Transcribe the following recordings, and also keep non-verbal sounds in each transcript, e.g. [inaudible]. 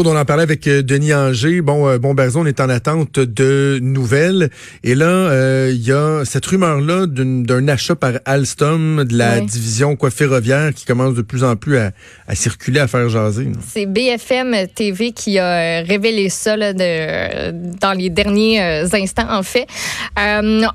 On en parlait avec euh, Denis Anger. Bon, euh, bon, Berzon est en attente de nouvelles. Et là, euh, il y a cette rumeur-là d'un achat par Alstom de la division quoi ferroviaire qui commence de plus en plus à, circuler, à faire jaser. C'est BFM TV qui a révélé ça là, de, dans les derniers instants, en fait.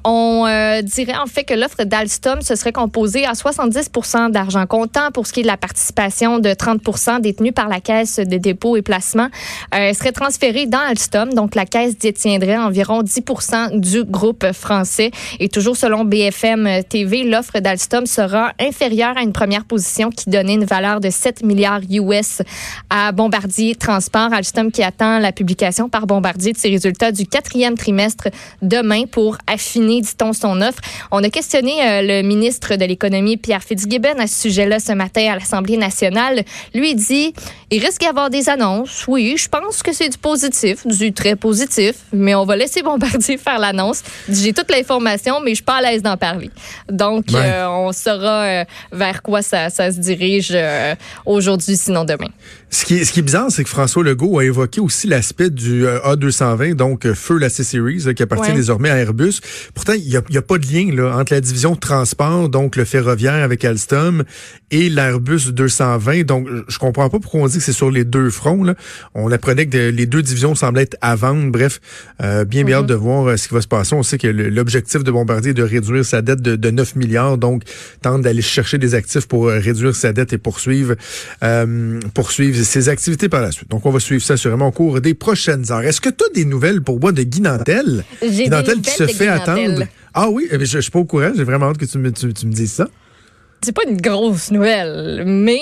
on dirait en fait que l'offre d'Alstom se serait composée à 70% d'argent comptant pour ce qui est de la participation de 30% détenue par la Caisse de dépôt et placement euh, serait transféré dans Alstom. Donc, la caisse détiendrait environ 10% du groupe français. Et toujours selon BFM TV, l'offre d'Alstom sera inférieure à une première position qui donnait une valeur de 7 milliards US à Bombardier Transport. Alstom qui attend la publication par Bombardier de ses résultats du quatrième trimestre demain pour affiner, dit-on, son offre. On a questionné euh, le ministre de l'Économie, Pierre Fitzgibbon, à ce sujet-là ce matin à l'Assemblée nationale. Lui dit, il risque d'y avoir des annonces oui, je pense que c'est du positif, du très positif, mais on va laisser Bombardier faire l'annonce. J'ai toute l'information, mais je suis pas à l'aise d'en parler. Donc, euh, on saura euh, vers quoi ça, se dirige euh, aujourd'hui, sinon demain. Ce qui, est, ce qui est bizarre, c'est que François Legault a évoqué aussi l'aspect du A220, donc feu la C-Series, qui appartient désormais à Airbus. Pourtant, il n'y a, a, pas de lien là, entre la division transport, donc le ferroviaire avec Alstom, et l'Airbus 220. Donc, je comprends pas pourquoi on dit que c'est sur les deux fronts. Là. On apprenait que les deux divisions semblaient être à vendre. Bref, euh, bien bien hâte de voir euh, ce qui va se passer. On sait que l'objectif de Bombardier est de réduire sa dette de, 9 milliards, donc tente d'aller chercher des actifs pour euh, réduire sa dette et poursuivre poursuivre ses activités par la suite. Donc, on va suivre ça sûrement au cours des prochaines heures. Est-ce que tu as des nouvelles pour moi de Guy Nantel? Guy Nantel qui se fait attendre. Ah oui, eh je, je suis pas au courant. J'ai vraiment hâte que tu me, tu me dises ça. C'est pas une grosse nouvelle, mais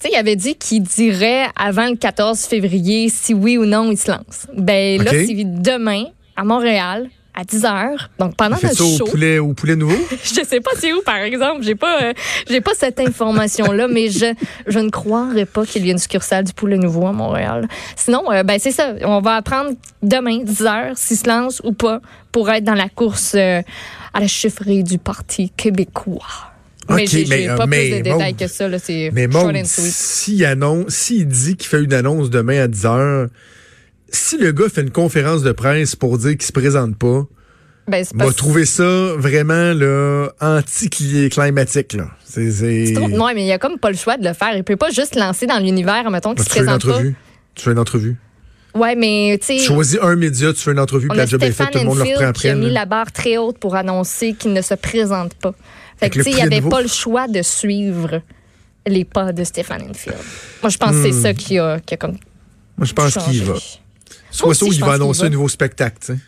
sais, il avait dit qu'il dirait avant le 14 février si oui ou non il se lance. Ben là, c'est demain à Montréal à 10 heures. Donc pendant notre show. Au poulet, au poulet nouveau? [laughs] je sais pas c'est où, par exemple. J'ai pas, euh, j'ai pas cette information-là, mais je, je ne croirais pas qu'il y ait une succursale du poulet nouveau à Montréal. Sinon, euh, ben c'est ça. On va apprendre demain, 10 heures, s'il se lance ou pas, pour être dans la course euh, à la chiffrerie du Parti québécois. Mais j'ai pas plus de détails que ça. C'est mais s'il annonce, s'il dit qu'il fait une annonce demain à 10 heures, si le gars fait une conférence de presse pour dire qu'il se présente pas, ben, va trouver ça vraiment là anti-climatique là. C'est non, mais il a comme pas le choix de le faire. Il peut pas juste lancer dans l'univers, mettons qu'il se présente pas. Tu fais une entrevue? Ouais, mais tu sais. Choisis un média, tu fais une entrevue, puis la job est faite, tout le monde le reprend après. Il a mis la barre très haute pour annoncer qu'il ne se présente pas. Fait que, tu sais, il n'y avait pas le choix de suivre les pas de Stéphane Enfield. Moi, je pense que c'est hmm. ça qui a, qui a comme. Moi, je pense qu'il va. Soit ça ou il va annoncer un nouveau spectacle, tu sais.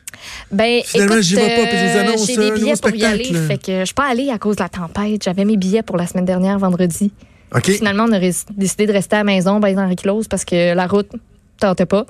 Ben, Finalement, j'y vais pas, puis je les annonce J'ai des billets pour y aller, fait que je suis pas allée à cause de la tempête. J'avais mes billets pour la semaine dernière, vendredi. OK. Finalement, on a décidé de rester à la maison, ben, Henri Close, parce que la route tentait pas.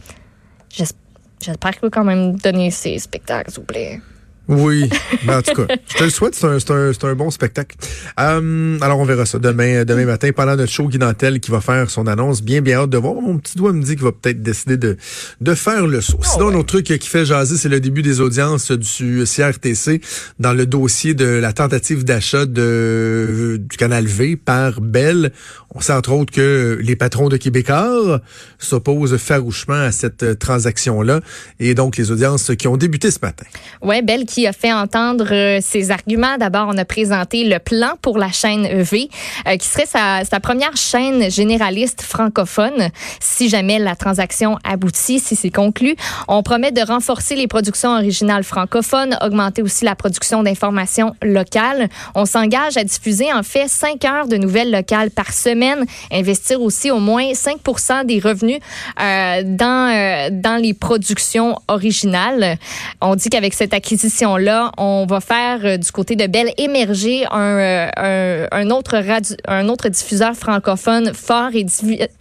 J'espère qu'il va quand même donner ses spectacles, s'il vous plaît. Oui, mais en tout cas, je te le souhaite, c'est un, un, un, bon spectacle. Euh, alors, on verra ça demain, demain matin, pendant notre show, Guy qui va faire son annonce. Bien, bien hâte de voir. Mon petit doigt me dit qu'il va peut-être décider de, de faire le saut. Sinon, oh, autre truc qui fait jaser, c'est le début des audiences du CRTC dans le dossier de la tentative d'achat de, du canal V par Bell. On sait entre autres que les patrons de Québécois s'opposent farouchement à cette transaction-là. Et donc, les audiences qui ont débuté ce matin. Ouais, Bell qui a fait entendre euh, ses arguments. D'abord, on a présenté le plan pour la chaîne V, euh, qui serait sa, première chaîne généraliste francophone. Si jamais la transaction aboutit, si c'est conclu, on promet de renforcer les productions originales francophones, augmenter aussi la production d'informations locales. On s'engage à diffuser en fait cinq heures de nouvelles locales par semaine, investir aussi au moins 5% des revenus euh, dans, dans les productions originales. On dit qu'avec cette acquisition station-là. On va faire euh, du côté de Belle émerger un, euh, un, autre un autre diffuseur francophone fort et,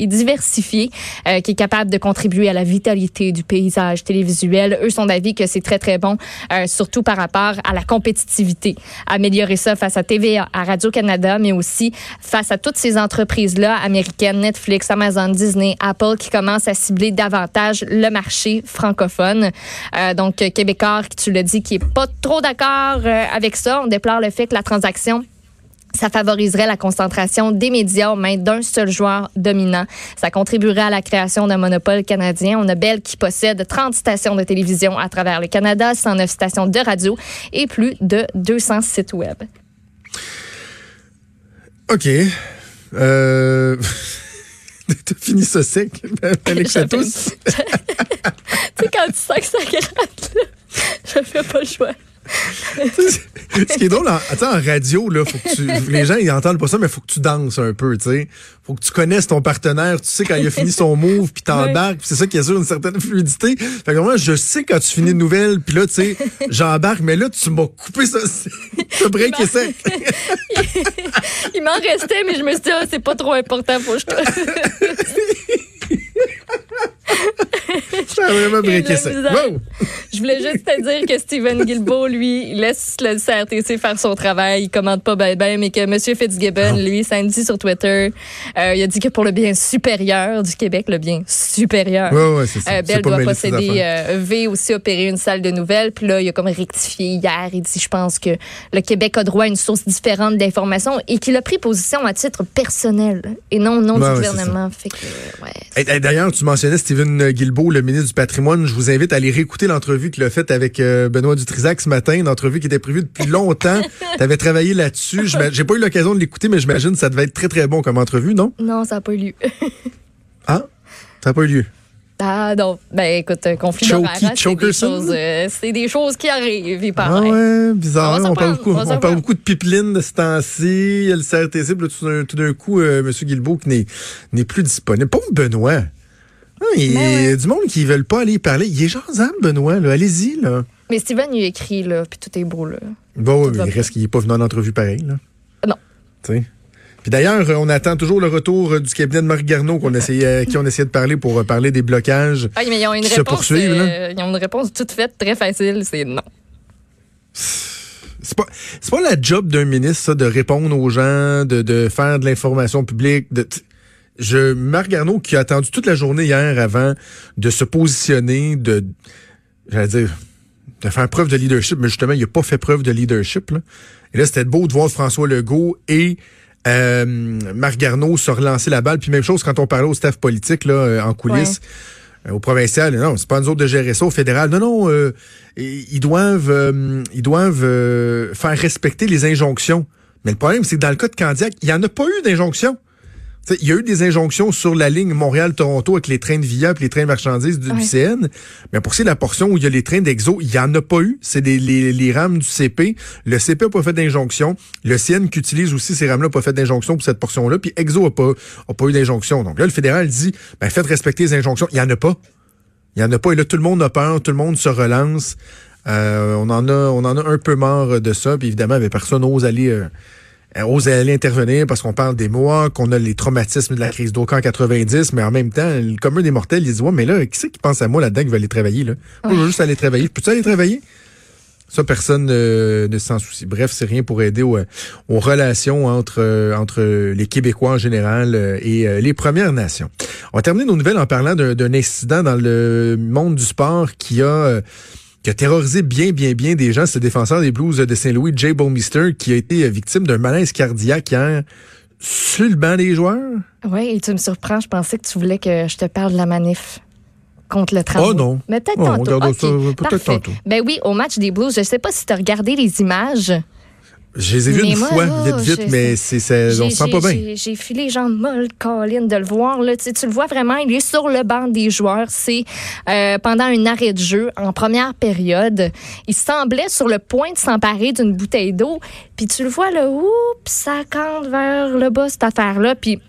diversifié euh, qui est capable de contribuer à la vitalité du paysage télévisuel. Eux sont d'avis que c'est très, très bon, surtout par rapport à la compétitivité. Améliorer ça face à TVA, à Radio-Canada, mais aussi face à toutes ces entreprises-là américaines, Netflix, Amazon, Disney, Apple, qui commencent à cibler davantage le marché francophone. Donc, Québécois, tu l'as dit, qui est pas trop d'accord euh, avec ça. On déplore le fait que la transaction ça favoriserait la concentration des médias aux mains d'un seul joueur dominant. Ça contribuerait à la création d'un monopole canadien. On a Bell qui possède 30 stations de télévision à travers le Canada, 109 stations de radio et plus de 200 sites web. OK. Euh... [laughs] T'as fini ça sec, Alex [laughs] tous. tu sais, quand tu sens que ça gratte, là, [laughs] je fais pas le choix. Ce qui est drôle, en, attends, en radio, là, faut que tu, les gens, ils entendent pas ça, mais faut que tu danses un peu, tu sais. Faut que tu connaisses ton partenaire, tu sais quand il a fini son move, puis t'embarques, puis c'est ça qui assure une certaine fluidité. Fait que moi, je sais quand tu finis une nouvelle, puis là, tu sais, j'embarque, mais là, tu m'as coupé ça, ce break est sec. [laughs] Il m'en restait, mais je me suis dit, ah, c'est pas trop important, faut que je [laughs] [laughs] vraiment. Wow! Je voulais juste te dire que Steven Guilbeault, lui, laisse le CRTC faire son travail. Il commente pas ben ben, mais que M. Fitzgibbon, lui, samedi sur Twitter, euh, il a dit que pour le bien supérieur du Québec, le bien supérieur. Ouais, ça. Euh, Bell doit posséder, euh, V aussi opérer une salle de nouvelles. Puis là, il a comme rectifié hier. Il dit, je pense que le Québec a droit à une source différente d'informations et qu'il a pris position à titre personnel et non au nom Ouais, du gouvernement. Fait que, ouais. Hey, hey, D'ailleurs, tu mentionnais Guilbeault, le ministre du Patrimoine. Je vous invite à aller réécouter l'entrevue qu'il a faite avec euh, Benoît Dutrisac ce matin, une entrevue qui était prévue depuis longtemps. [laughs] tu avais travaillé là-dessus. J'ai pas eu l'occasion de l'écouter, mais j'imagine que ça devait être très, très bon comme entrevue, non? Non, ça n'a pas eu lieu. Ah? Ça n'a pas eu lieu. Ah non, ben écoute, un conflit d'horaire, hein, c'est des choses, euh, c'est des choses qui arrivent, il Ah paraît. ouais, bizarre. On hein? parle prendre, beaucoup, on parle beaucoup de pipeline de ce temps-ci. Il y a le CRTC, puis là, tout d'un- coup, euh, M. Guilbeault qui n'est- n'est plus disponible. Pauvre Benoît. Ah, il y a du monde qui ne veulent pas aller y parler. Il est genre Benoît, là. Allez-y, là. Mais Steven, il écrit, là, puis tout est beau, là. Bon, Tout il bien. reste qu'il n'est pas venu en entrevue pareil, là. Non. Tu sais. Puis d'ailleurs, euh, on attend toujours le retour euh, du cabinet de Marc Garneau qu'on essayait, euh, qui on essayait de parler pour parler des blocages. Ah, mais ils ont une Qui se réponse, poursuivent, euh, ils ont une réponse toute faite, très facile, c'est non. C'est pas, c'est pas la job d'un ministre, ça, de répondre aux gens, de, de faire de l'information publique. De, t- je, Marc Garneau, qui a attendu toute la journée hier avant de se positionner, de, j'allais dire, de faire preuve de leadership, mais justement, il n'a pas fait preuve de leadership. Là. Et là, c'était beau de voir François Legault et euh, Marc Garneau se relancer la balle. Puis même chose quand on parlait au staff politique là, euh, en coulisses. euh, Au provincial, non, c'est pas nous autres de gérer ça. Au fédéral, non, non, euh, ils doivent, euh, ils doivent euh, faire respecter les injonctions. Mais le problème, c'est que dans le cas de Candiac, il n'y en a pas eu d'injonction. Il y a eu des injonctions sur la ligne Montréal-Toronto avec les trains de VIA et les trains de marchandises du. CN. Mais pour ce qui est de la portion où il y a les trains d'Exo, il n'y en a pas eu. C'est des, les, les rames du CP. Le CP n'a pas fait d'injonction. Le CN qui utilise aussi ces rames-là n'a pas fait d'injonction pour cette portion-là. Puis Exo n'a pas, a pas eu d'injonction. Donc là, le fédéral dit, ben, faites respecter les injonctions. Il n'y en a pas. Il n'y en a pas. Et là, tout le monde a peur, tout le monde se relance. Euh, on en a, on en a un peu marre de ça. Puis évidemment, ben, personne n'ose aller, euh, euh, ose aller intervenir parce qu'on parle des mois, qu'on a les traumatismes de la crise d'eau en 90, mais en même temps, le commun des mortels, il dit ouais, mais là, qui c'est qui pense à moi là-dedans va aller travailler là? Moi, je veux juste aller travailler. Peux-tu aller travailler? Ça, personne euh, ne s'en soucie. Bref, c'est rien pour aider aux, aux relations entre, euh, entre les Québécois en général euh, et euh, les Premières Nations. On va terminer nos nouvelles en parlant d'un incident dans le monde du sport qui a, euh, qui a terrorisé bien, bien, bien des gens. C'est le défenseur des Blues de Saint-Louis, Jay Bowmister, qui a été euh, victime d'un malaise cardiaque hier sur le banc des joueurs. Oui, et tu me surprends. Je pensais que tu voulais que je te parle de la manif contre le tramway. Oh non. Mais peut-être Oh, on tantôt. regardera Ok, ça peut-être tantôt. Ben oui, au match des Blues, je sais pas si tu as regardé les images. Je les ai vus une moi, fois, vite, mais c'est, on se sent pas bien. j'ai- filé les jambes molles, Colin, de le voir. Là. Tu, sais, tu le vois vraiment, il est sur le banc des joueurs. C'est euh, pendant un arrêt de jeu, en première période. Il semblait sur le point de s'emparer d'une bouteille d'eau. Puis tu le vois, là, oups, ça cante vers le bas, cette affaire-là. Puis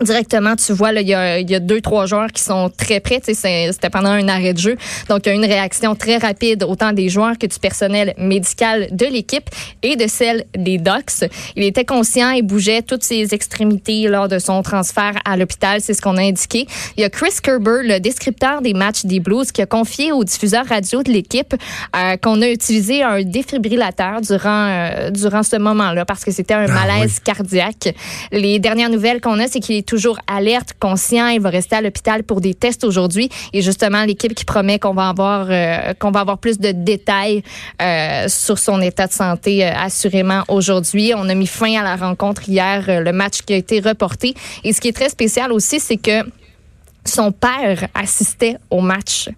directement, tu vois, là, il y a, y a deux, trois joueurs qui sont très près. C'était pendant un arrêt de jeu. Donc, il y a une réaction très rapide, autant des joueurs que du personnel médical de l'équipe et de celle des Ducks. Il était conscient et bougeait toutes ses extrémités lors de son transfert à l'hôpital. C'est ce qu'on a indiqué. Il y a Chris Kerber, le descripteur des matchs des Blues, qui a confié au diffuseur radio de l'équipe euh, qu'on a utilisé un défibrillateur durant, euh, durant ce moment-là parce que c'était un ah malaise cardiaque. Les dernières nouvelles qu'on a, c'est qu'il toujours alerte, conscient. Il va rester à l'hôpital pour des tests aujourd'hui. Et justement, l'équipe qui promet qu'on va avoir euh, qu'on va avoir plus de détails euh, sur son état de santé euh, assurément aujourd'hui. On a mis fin à la rencontre hier, le match qui a été reporté. Et ce qui est très spécial aussi, c'est que son père assistait au match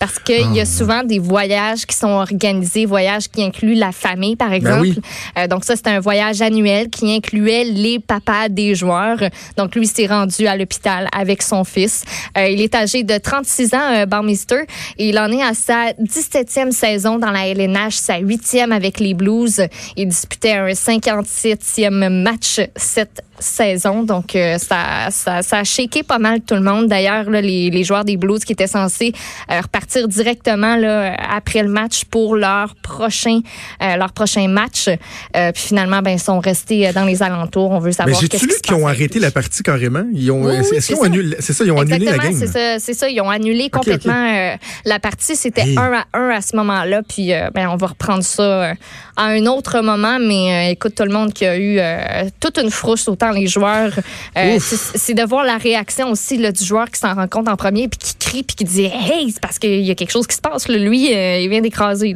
parce qu'il y a ah. souvent des voyages qui sont organisés, voyages qui incluent la famille, par ben exemple. Euh, donc ça, c'est un voyage annuel qui incluait les papas des joueurs. Donc lui s'est rendu à l'hôpital avec son fils. Euh, il est âgé de 36 ans, euh, Barmister, et il en est à sa 17e saison dans la LNH, sa 8e avec les Blues. Il disputait un 57e match cette saison. Donc, euh, ça, ça, ça, a shaké pas mal tout le monde. D'ailleurs, les, les joueurs des Blues qui étaient censés euh, repartir directement là, après le match pour leur prochain, euh, leur prochain match. puis finalement, ben, sont restés dans les alentours. On veut savoir. Mais j'ai-tu lu qu'ils ont arrêté la partie carrément? Ils ont, est-ce qu'ils ont annulé, c'est ça, ils ont annulé la game? C'est ça, c'est ça, ils ont annulé complètement la partie. C'était un à un à ce moment-là. Puis, ben, on va reprendre ça à un autre moment. Mais écoute, tout le monde qui a eu toute une frousse autant les joueurs. Euh, c'est de voir la réaction aussi du joueur qui s'en rend compte en premier puis qui crie puis qui dit Hey, c'est parce qu'il y a quelque chose qui se passe. Lui, euh, il vient d'écraser.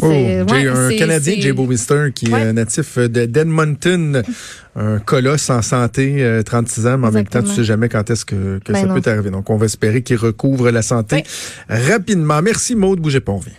Oh, un Canadien, Jay Bowmister, qui est natif de d'Edmonton, un colosse en santé, 36 euh, ans, mais en même temps, tu sais jamais quand est-ce que, ben ça peut arriver. Donc, on va espérer qu'il recouvre la santé rapidement. Merci, Maude. Bougez pas, on vient.